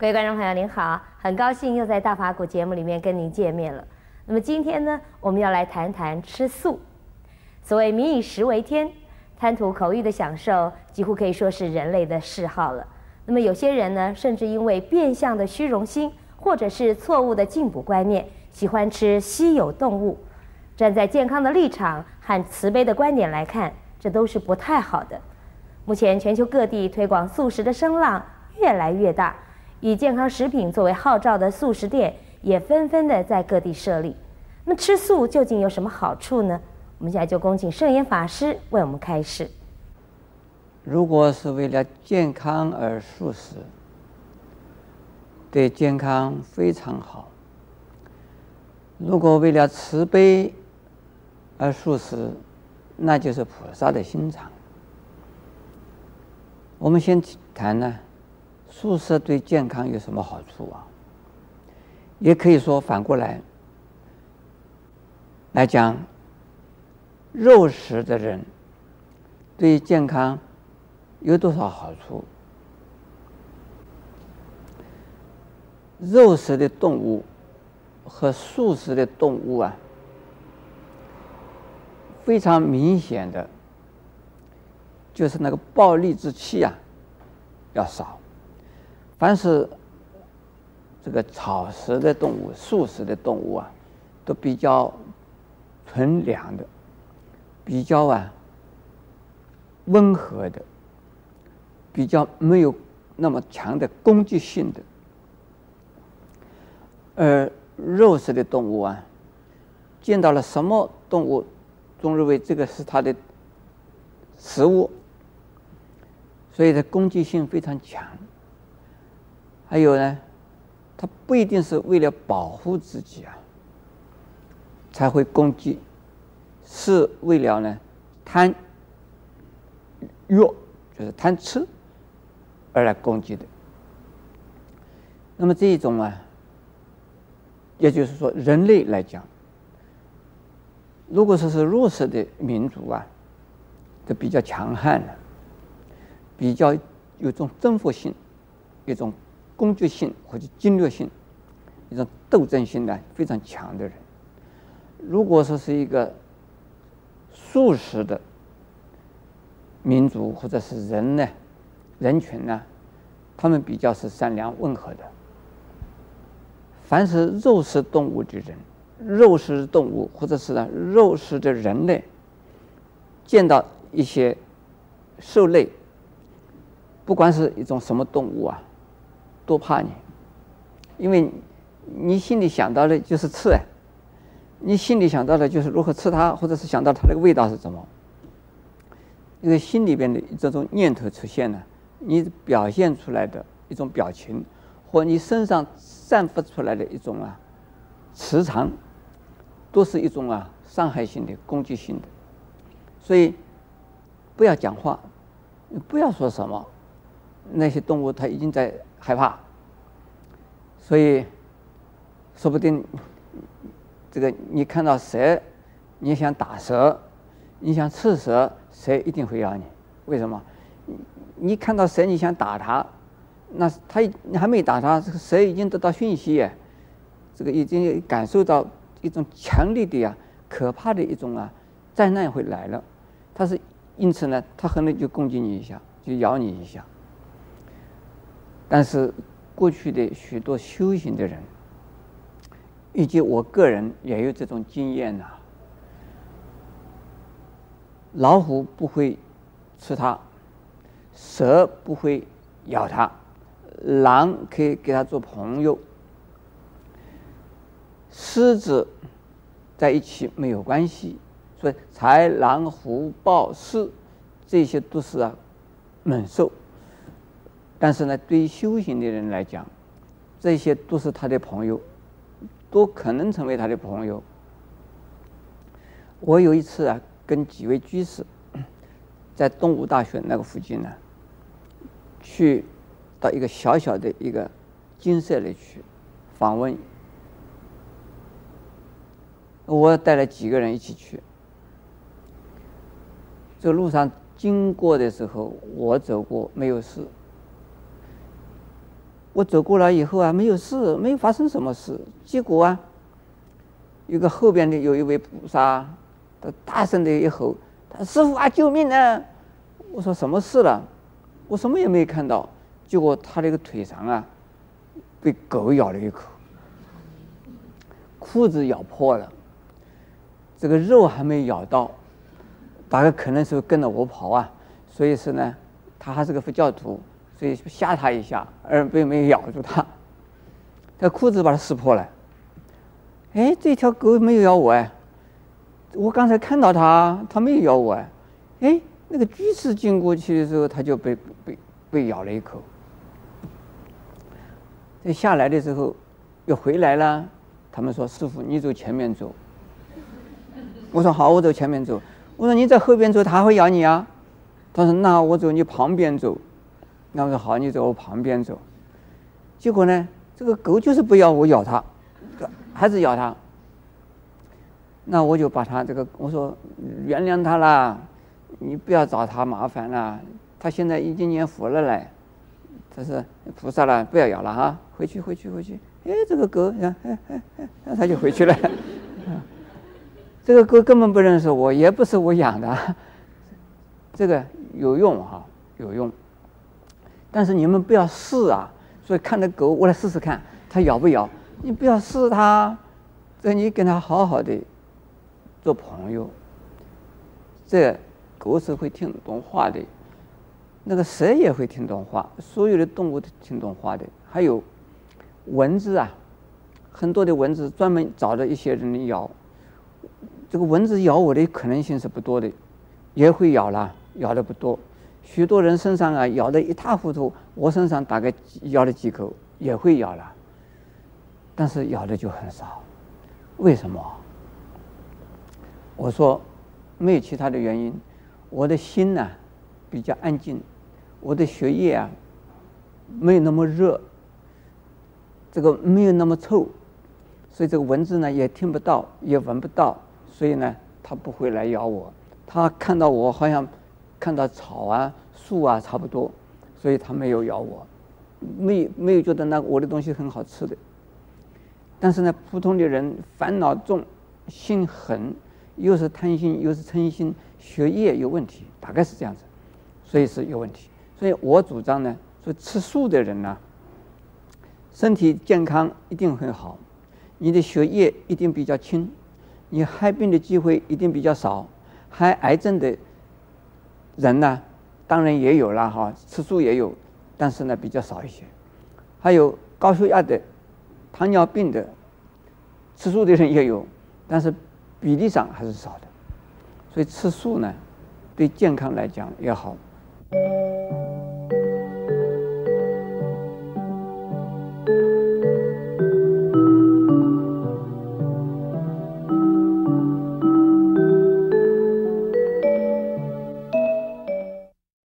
各位观众朋友您好，很高兴又在大法古节目里面跟您见面了。那么今天呢，我们要来谈谈吃素。所谓民以食为天，贪图口欲的享受，几乎可以说是人类的嗜好了。那么有些人呢，甚至因为变相的虚荣心，或者是错误的进补观念，喜欢吃稀有动物。站在健康的立场和慈悲的观点来看，这都是不太好的。目前全球各地推广素食的声浪越来越大，以健康食品作为号召的素食店也纷纷的在各地设立。那么吃素究竟有什么好处呢？我们现在就恭请圣严法师为我们开示。如果是为了健康而素食，对健康非常好；如果为了慈悲而素食，那就是菩萨的心肠。我们先谈呢，素食对健康有什么好处啊？也可以说反过来来讲。肉食的人对健康有多少好处？肉食的动物和素食的动物啊，非常明显的，就是那个暴戾之气啊要少。凡是这个草食的动物、素食的动物啊，都比较纯良的。比较啊，温和的，比较没有那么强的攻击性的，而肉食的动物啊，见到了什么动物，总认为这个是它的食物，所以它攻击性非常强。还有呢，它不一定是为了保护自己啊，才会攻击。是为了呢，贪欲就是贪吃而来攻击的。那么这一种啊，也就是说，人类来讲，如果说是弱势的民族啊，就比较强悍的，比较有种征服性、一种攻击性或者侵略性、一种斗争性呢非常强的人，如果说是一个。素食的民族或者是人呢，人群呢，他们比较是善良温和的。凡是肉食动物的人，肉食动物或者是呢肉食的人类，见到一些兽类，不管是一种什么动物啊，都怕你，因为你心里想到的就是吃哎。你心里想到的就是如何吃它，或者是想到它的味道是什么？因为心里边的这种念头出现了，你表现出来的一种表情，或你身上散发出来的一种啊磁场，都是一种啊伤害性的、攻击性的。所以不要讲话，不要说什么，那些动物它已经在害怕，所以说不定。这个你看到蛇，你想打蛇，你想吃蛇，蛇一定会咬你。为什么？你看到蛇，你想打它，那它你还没打它，这个蛇已经得到讯息，这个已经感受到一种强烈的呀、可怕的一种啊灾难会来了。它是因此呢，它可能就攻击你一下，就咬你一下。但是过去的许多修行的人。以及我个人也有这种经验呐。老虎不会吃它，蛇不会咬它，狼可以给它做朋友，狮子在一起没有关系。所以豺狼虎豹狮这些都是啊猛兽，但是呢，对于修行的人来讲，这些都是他的朋友。都可能成为他的朋友。我有一次啊，跟几位居士在东吴大学那个附近呢，去到一个小小的一个精舍里去访问。我带了几个人一起去。这路上经过的时候，我走过没有事。我走过来以后啊，没有事，没有发生什么事。结果啊，一个后边的有一位菩萨，他大声的一吼：“他师傅啊，救命啊！”我说：“什么事了？”我什么也没看到。结果他那个腿上啊，被狗咬了一口，裤子咬破了，这个肉还没咬到，大概可能是跟着我跑啊，所以是呢，他还是个佛教徒。所以吓他一下，而并没有咬住他。他裤子把他撕破了。哎，这条狗没有咬我哎！我刚才看到它，它没有咬我哎！哎，那个居士经过去的时候，它就被被被咬了一口。在下来的时候，又回来了。他们说：“师傅，你走前面走。”我说：“好，我走前面走。”我说：“你在后边走，它会咬你啊？”他说：“那我走你旁边走。”那我说好，你在我旁边走。结果呢，这个狗就是不要我咬它，还是咬它。那我就把它这个我说原谅它啦，你不要找它麻烦啦。它现在已经念佛了嘞，他是菩萨了，不要咬了哈，回去回去回去。哎，这个狗，哎哎哎，那它就回去了。这个狗根本不认识我，也不是我养的。这个有用哈，有用。但是你们不要试啊！所以看着狗，我来试试看，它咬不咬？你不要试它，这你跟它好好的做朋友。这狗是会听懂话的，那个蛇也会听懂话，所有的动物都听懂话的。还有蚊子啊，很多的蚊子专门找着一些人咬。这个蚊子咬我的可能性是不多的，也会咬了，咬的不多。许多人身上啊咬得一塌糊涂，我身上大概咬了几口也会咬了，但是咬的就很少，为什么？我说没有其他的原因，我的心呢、比较安静，我的血液啊没有那么热，这个没有那么臭，所以这个蚊子呢也听不到也闻不到，所以呢它不会来咬我，它看到我好像。看到草啊、树啊差不多，所以它没有咬我，没没有觉得那我的东西很好吃的。但是呢，普通的人烦恼重、心狠，又是贪心又是嗔心，血液有问题，大概是这样子，所以是有问题。所以我主张呢，说吃素的人呢、身体健康一定很好，你的血液一定比较轻，你害病的机会一定比较少，害癌症的。人呢，当然也有了哈，吃素也有，但是呢比较少一些。还有高血压的、糖尿病的，吃素的人也有，但是比例上还是少的。所以吃素呢，对健康来讲也好。